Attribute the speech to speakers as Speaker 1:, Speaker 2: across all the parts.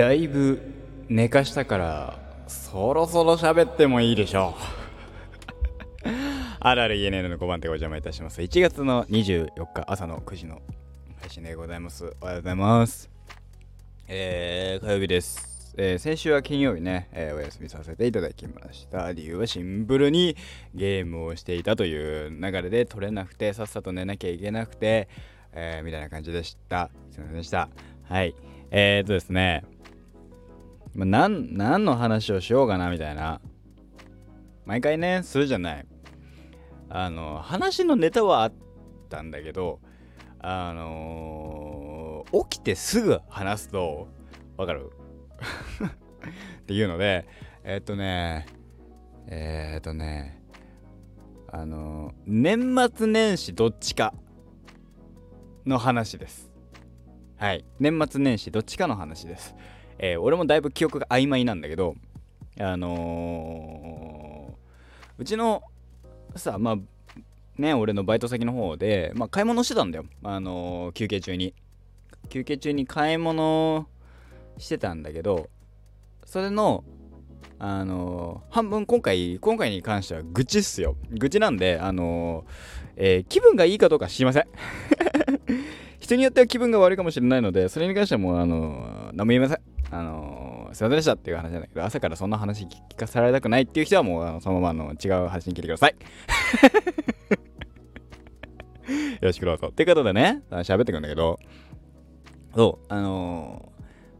Speaker 1: だいぶ寝かしたからそろそろ喋ってもいいでしょう。あるある ENN の5番手お邪魔いたします。1月の24日朝の9時の配信でございます。おはようございます。えー、火曜日です、えー先週は金曜日ね、えーお休みさせていただきました。理由はシンプルにゲームをしていたという流れで取れなくてさっさと寝なきゃいけなくて、えーみたいな感じでした。すいませんでした。はい。えーとですね。ま、何の話をしようかなみたいな。毎回ねするじゃない。あの話のネタはあったんだけどあのー起きてすぐ話すとわかる？っていうのでえっとねえっとねあの年末年始どっちかの話です。はい。年末年始どっちかの話です。えー俺もだいぶ記憶が曖昧なんだけどあのーうちのさまあね俺のバイト先の方で、まあ、買い物してたんだよ。あのー休憩中に。休憩中に買い物してたんだけどそれのあのー半分今回今回に関しては愚痴っすよ。愚痴なんであのーえー気分がいいかどうか知りません。人によっては気分が悪いかもしれないので、それに関してはもう、あのー、何も言いません。あのー、すいませんでしたっていう話なんだけど、朝からそんな話聞かされたくないっていう人はもう、あのそのままあの違う配信聞いてください。よろしくどうぞ。ってことでね、あ喋ってくんだけど、そう、あのー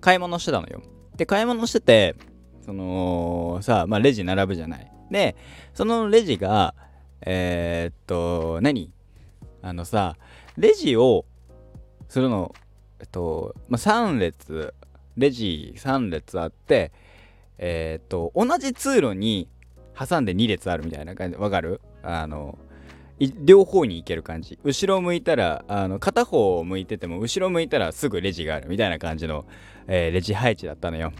Speaker 1: 買い物してたのよ。で、買い物してて、その、さ、まあ、レジ並ぶじゃない。で、そのレジが、えーっと、何？あのさ、レジをするの、えっと、まあ、3列、レジ3列あって、えーっと、同じ通路に挟んで2列あるみたいな感じ、わかる？あの、両方に行ける感じ。後ろ向いたら、あの、片方を向いてても、後ろ向いたらすぐレジがあるみたいな感じの、えーレジ配置だったのよ。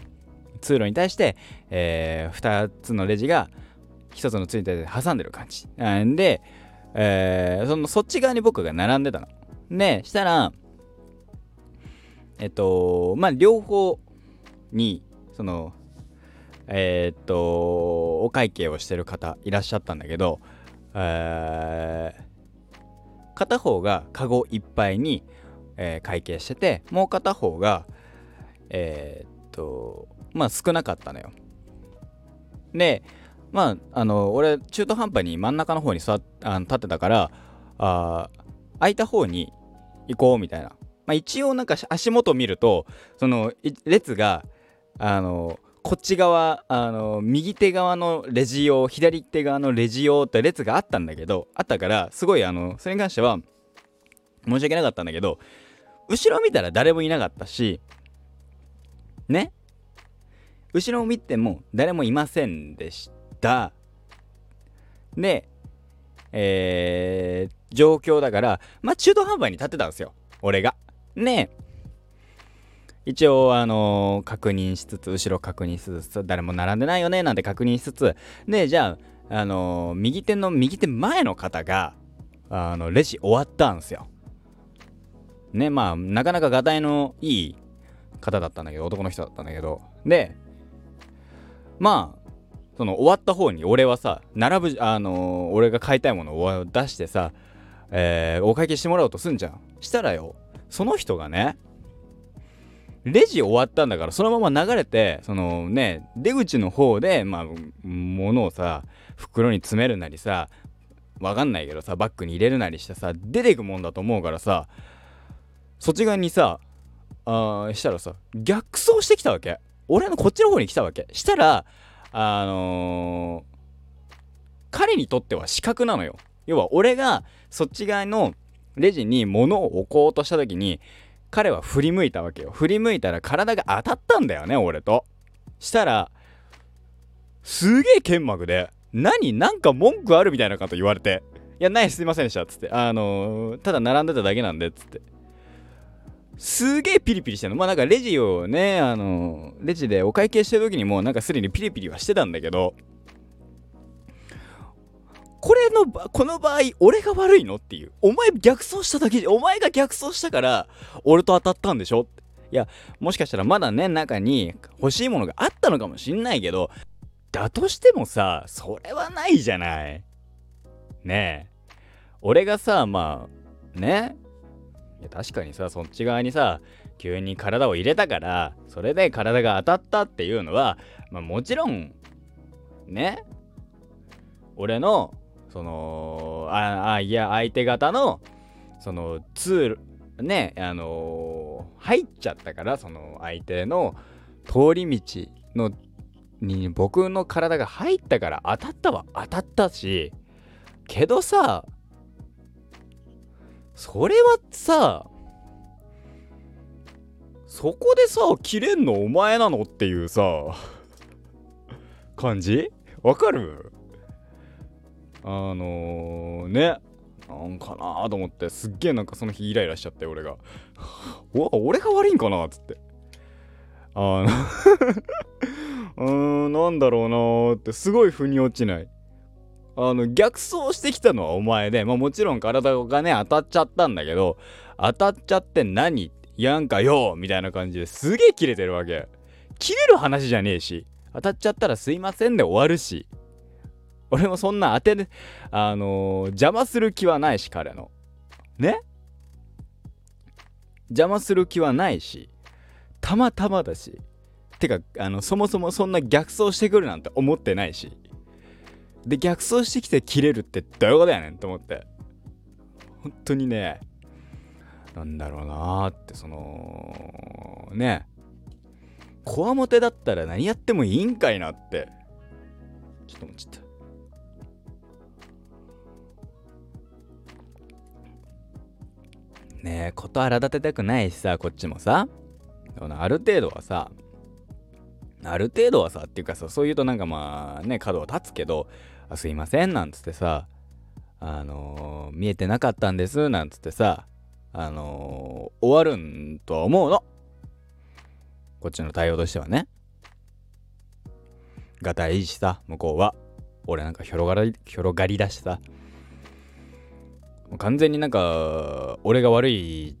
Speaker 1: 通路に対して、え2つのレジが1つの通路に対して挟んでる感じ。んで、えーそのそっち側に僕が並んでたの。で、したら、えっと、まあ、両方に、その、えーっと、お会計をしてる方いらっしゃったんだけど、えー片方がカゴいっぱいに、えー会計してて、もう片方が、えっと、まあ少なかったのよ。で、まあ、あの、俺、中途半端に真ん中の方に座っあの立ってたから、あ空いた方に行こうみたいな。まあ、一応なんか足元見ると、その列が、あの、こっち側、あの、右手側のレジ用、左手側のレジ用って列があったんだけど、あったから、すごい、あの、それに関しては、申し訳なかったんだけど、後ろ見たら誰もいなかったし、ね？後ろを見ても誰もいませんでした。で、えー、状況だから、まあ、中途半端に立ってたんですよ。俺が。ね一応、あのー確認しつつ、後ろ確認しつつ、誰も並んでないよね、なんて確認しつつ、で、じゃあ、あのー右手の右手前の方が、あの、レジ終わったんですよ。ね、まあ、なかなかがたいのいい方だったんだけど、男の人だったんだけど、で、まあ、その終わった方に俺はさ、並ぶ、あのー俺が買いたいものを出してさ、えーお会計してもらおうとすんじゃん。したらよ、その人がね、レジ終わったんだからそのまま流れてそのね出口の方でまあ物をさ袋に詰めるなりさわかんないけどさバッグに入れるなりしてさ出ていくもんだと思うからさそっち側にさあーしたらさ逆走してきたわけ。俺のこっちの方に来たわけ。したらあのー彼にとっては死角なのよ。要は俺がそっち側のレジに物を置こうとした時に彼は振り向いたわけよ。振り向いたら体が当たったんだよね俺と。したらすげえ剣幕で何？なんか文句あるみたいなこと言われて。いやないすいませんでした。っつって。あのーただ並んでただけなんでっつって。すげえピリピリしてんの。まあなんかレジをねあのーレジでお会計してる時にもうなんかすでにピリピリはしてたんだけどこれのこの場合俺が悪いのっていう。お前逆走しただけでお前が逆走したから俺と当たったんでしょ？いやもしかしたらまだね中に欲しいものがあったのかもしんないけどだとしてもさそれはないじゃない。ねえ。俺がさまあねいや確かにさそっち側にさ急に体を入れたからそれで体が当たったっていうのは、まあ、もちろんね俺のそのああいや相手方のそのツールねあのー、入っちゃったからその相手の通り道のに僕の体が入ったから当たったは当たったしけどさそれはさそこでさ切れんのお前なのっていうさ感じ？わかる？あのー、ね。なんかなと思ってすっげえなんかその日イライラしちゃって俺が。お俺が悪いんかなっつって。あの うーんなんだろうなーってすごい腑に落ちない。あの逆走してきたのはお前で、まあ、もちろん体がね当たっちゃったんだけど当たっちゃって何？やんかよみたいな感じですげえキレてるわけ。切れる話じゃねえし当たっちゃったらすいませんで終わるし。俺もそんな当てあのー、邪魔する気はないし彼の。ね？邪魔する気はないしたまたまだし。てかあのそもそもそんな逆走してくるなんて思ってないし。で逆走してきて切れるってどういうことやねんと思って。本当にねなんだろうなってそのね。こわもてだったら何やってもいいんかいなって。ちょっと思っちねえ事荒立てたくないしさこっちもさ。ある程度はさある程度はさっていうかさそう言うとなんかまあね角は立つけどあすいませんなんつってさあのー、見えてなかったんですなんつってさあのー、終わるんとは思うの。こっちの対応としてはね。がたいいしさ向こうは。俺なんか広がり広がりだしさ。完全になんか俺が悪い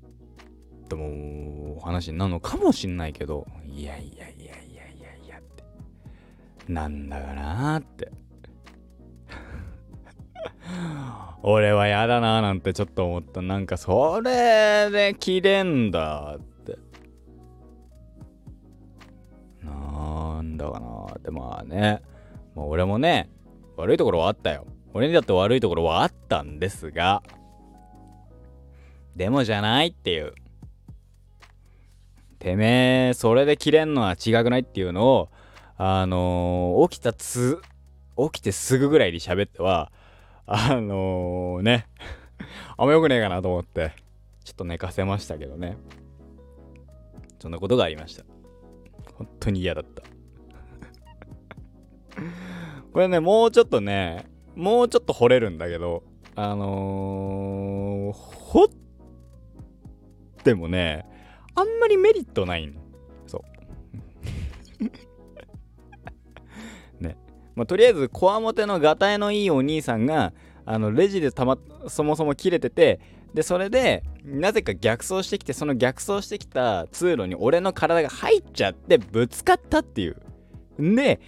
Speaker 1: とも話なのかもしんないけどいやいやいやいやいやいやって。なんだかなーって。俺はやだなーなんてちょっと思った。なんかそれで切れんだって。なんだかなーって。まあね。まあ俺もね悪いところはあったよ。俺にだって悪いところはあったんですが。でもじゃないっていう。てめえ、それで切れんのは違くないっていうのを、あのー、起きたつ、起きてすぐぐらいに喋っては、あのー、ね、あんまよくねえかなと思って、ちょっと寝かせましたけどね。そんなことがありました。本当に嫌だった。これね、もうちょっとね、もうちょっと掘れるんだけど、あのー、ってもね、あんまりメリットないん。そう。ね。まあ、とりあえず、こわもてのがたいのいいお兄さんが、あの、レジでたま、そもそも切れてて、で、それで、なぜか逆走してきて、その逆走してきた通路に俺の体が入っちゃって、ぶつかったっていう。で、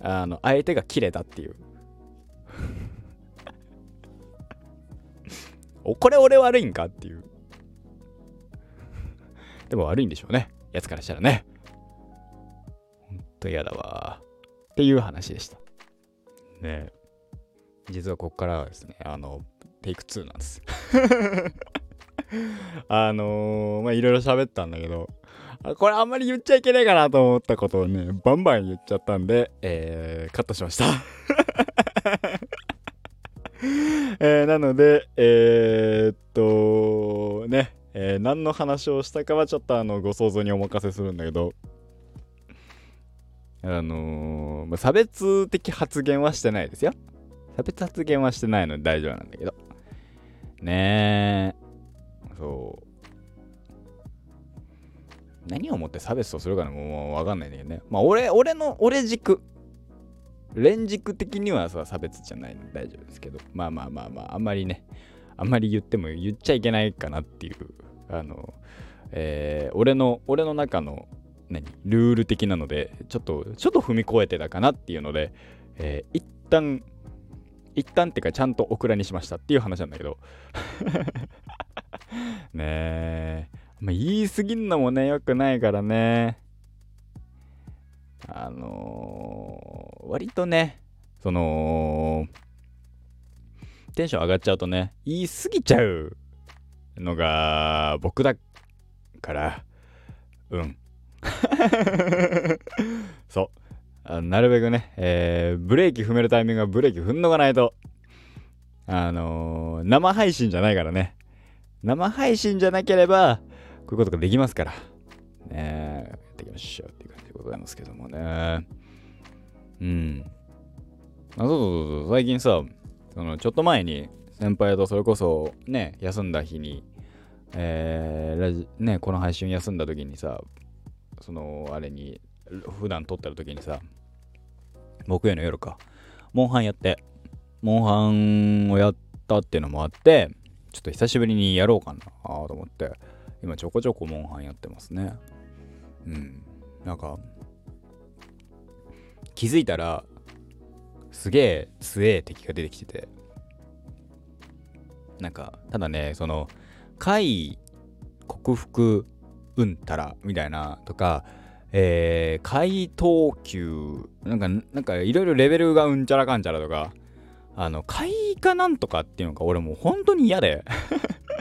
Speaker 1: あの、相手が切れたっていう。これ俺悪いんかっていう。でも悪いんでしょうね。やつからしたらね。ほんと嫌だわ。っていう話でした。ね実はこっからはですね、あの、テイク2なんです。あのー、まいろいろ喋ったんだけど、これあんまり言っちゃいけないかなと思ったことをね、バンバン言っちゃったんで、えー、カットしました えー、なので、えー、っと、ね、えー、何の話をしたかはちょっとあのご想像にお任せするんだけど、あのー、差別的発言はしてないですよ。差別発言はしてないので大丈夫なんだけど。ねえ。そう。何をもって差別とするかもうわかんないんだけどね。まあ俺、俺の、俺軸。連軸的にはさ、差別じゃないので大丈夫ですけど。まあまあまあまあ、あんまりね、あんまり言っても言っちゃいけないかなっていうあのえー、俺の、俺の中の、何、ルール的なので、ちょっと、ちょっと踏み越えてたかなっていうので、えー、一旦、一旦ってかちゃんとオクラにしましたっていう話なんだけど ねえ、まあ、言い過ぎんのもね、良くないからね。あのー、割とね、その、テンション上がっちゃうとね、言い過ぎちゃうのが僕だから、うん。そうあ。なるべくね、えー、ブレーキ踏めるタイミングはブレーキ踏んどかないと。あのー、生配信じゃないからね。生配信じゃなければ、こういうことができますから。ねやっていきましょうっていう感じでございますけどもね。うん。あ、そうそうそう、最近さ、そのちょっと前に先輩とそれこそね、休んだ日に、えー、ラジね、この配信休んだ時にさ、その、あれに、普段撮ってる時にさ、木曜の夜か、モンハンやって、モンハンをやったっていうのもあって、ちょっと久しぶりにやろうかなと思って、今ちょこちょこモンハンやってますね。うん。なんか、気づいたら、すげえ強え敵が出てきてて。なんか、ただね、その、怪克服うんたらみたいなとか、えー、怪盗級、なんか、なんかいろいろレベルがうんちゃらかんちゃらとか、あの、怪かなんとかっていうのが俺もう本当に嫌で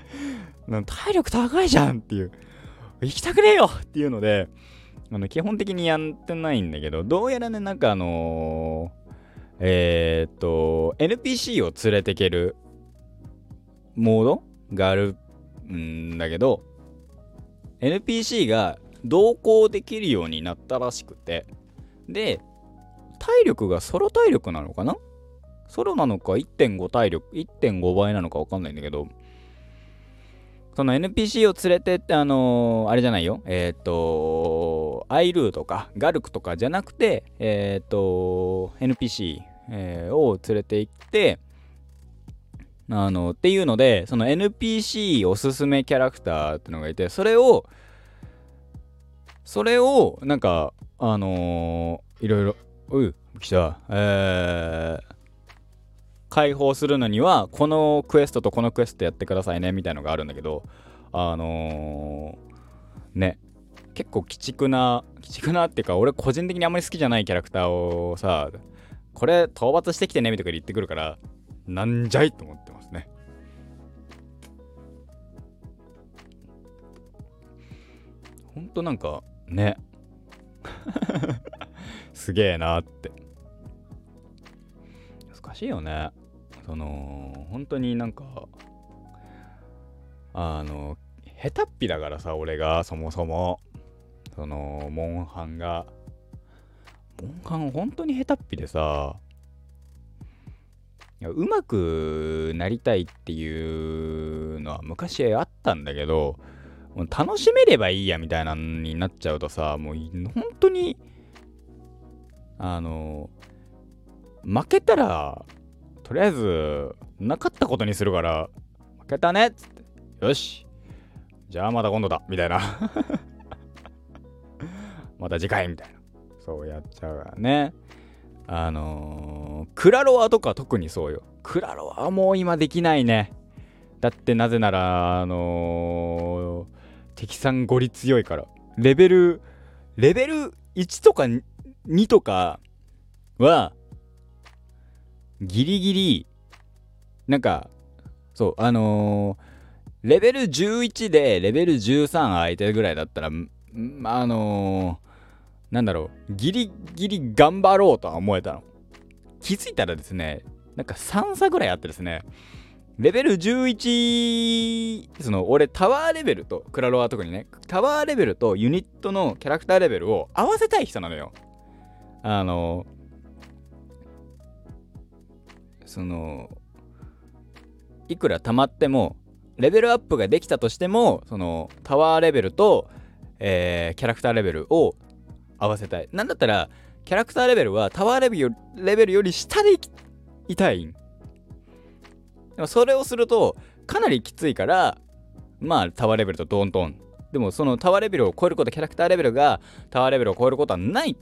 Speaker 1: 体力高いじゃんっていう。行きたくねえよっていうので、あの基本的にやってないんだけど、どうやらね、なんかあのー、えー、っと、NPC を連れてけるモードがあるんだけど、NPC が同行できるようになったらしくて、で、体力がソロ体力なのかな？ソロなのか1.5体力、1.5倍なのかわかんないんだけど、その NPC を連れてって、あのー、あれじゃないよ。えっ、ー、と、アイルーとかガルクとかじゃなくて、えっ、ー、と、NPC、えを連れて行って、あの、っていうので、その NPC おすすめキャラクターってのがいて、それを、それを、なんか、あのー、いろいろ、うい、来た、えー、解放するのにはこのクエストとこのクエストやってくださいねみたいのがあるんだけどあのー、ね。結構鬼畜な鬼畜なっていうか俺個人的にあんまり好きじゃないキャラクターをさこれ討伐してきてねみたいな言ってくるからなんじゃいと思ってますね。ほんとなんかね。すげえなって。難しいよね。その本当になんかあの下手っぴだからさ俺がそもそも。そのモンハンが。モンハン本当に下手っぴでさ。うまくなりたいっていうのは昔あったんだけど楽しめればいいやみたいなのになっちゃうとさもう本当にあの負けたらとりあえず、なかったことにするから、負けたねっつって、よし。じゃあまた今度だみたいな また次回みたいな。そうやっちゃうからね。あのー、クラロワとか特にそうよ。クラロワはもう今できないね。だってなぜなら、あのー、敵さんゴリ強いから。レベル、レベル1とか2とかは、ギリギリ、なんか、そう、あのー、レベル11でレベル13相手ぐらいだったら、あの、なんだろう、ギリギリ頑張ろうとは思えたの。気づいたらですね、なんか3差ぐらいあってですね、レベル11、その俺タワーレベルと、クラロワ特にね、タワーレベルとユニットのキャラクターレベルを合わせたい人なのよ。あの、そのいくら溜まってもレベルアップができたとしてもそのタワーレベルと、えー、キャラクターレベルを合わせたい。なんだったらキャラクターレベルはタワーレベルレベルより下でいたい。でもそれをするとかなりきついからまあタワーレベルとドンドン。でもそのタワーレベルを超えることキャラクターレベルがタワーレベルを超えることはない。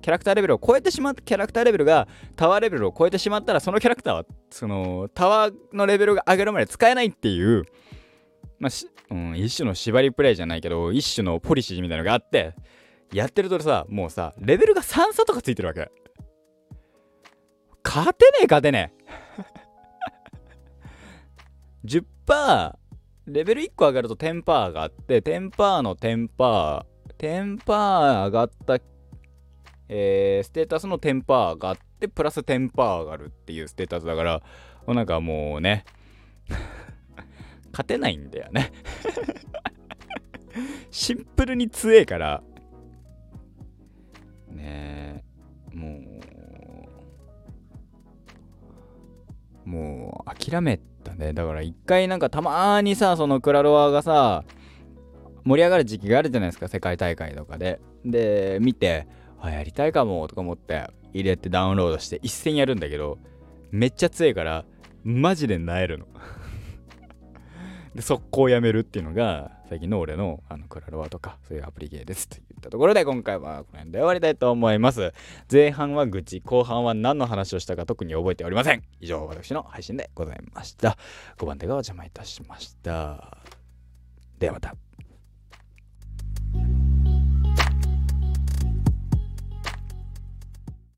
Speaker 1: キャラクターレベルを超えてしまったキャラクターレベルがタワーレベルを超えてしまったらそのキャラクターはそのタワーのレベルが上がるまで使えないっていう。まあうん、一種の縛りプレイじゃないけど一種のポリシーみたいなのがあって。やってるとさもうさレベルが3差とかついてるわけ。勝てねえ勝てねえ。10%レベル1個上がると10%上がって10%の10%、10%上がった、えー、ステータスの10%上がってプラス10%上がるっていうステータスだからもうなんかもうね 勝てないんだよね。シンプルに強えから。ね。もう。もう諦めたね。だから一回なんかたまにさそのクラロワがさ盛り上がる時期があるじゃないですか。世界大会とかで。で見てあやりたいかもとか思って入れてダウンロードして一戦やるんだけどめっちゃ強いからマジでなえるの。で速攻やめるっていうのが最近の俺のあのクラロワとかそういうアプリゲーですといったところで今回はこの辺で終わりたいと思います。前半は愚痴後半は何の話をしたか特に覚えておりません。以上私の配信でございました。5番手がお邪魔いたしました。ではまた。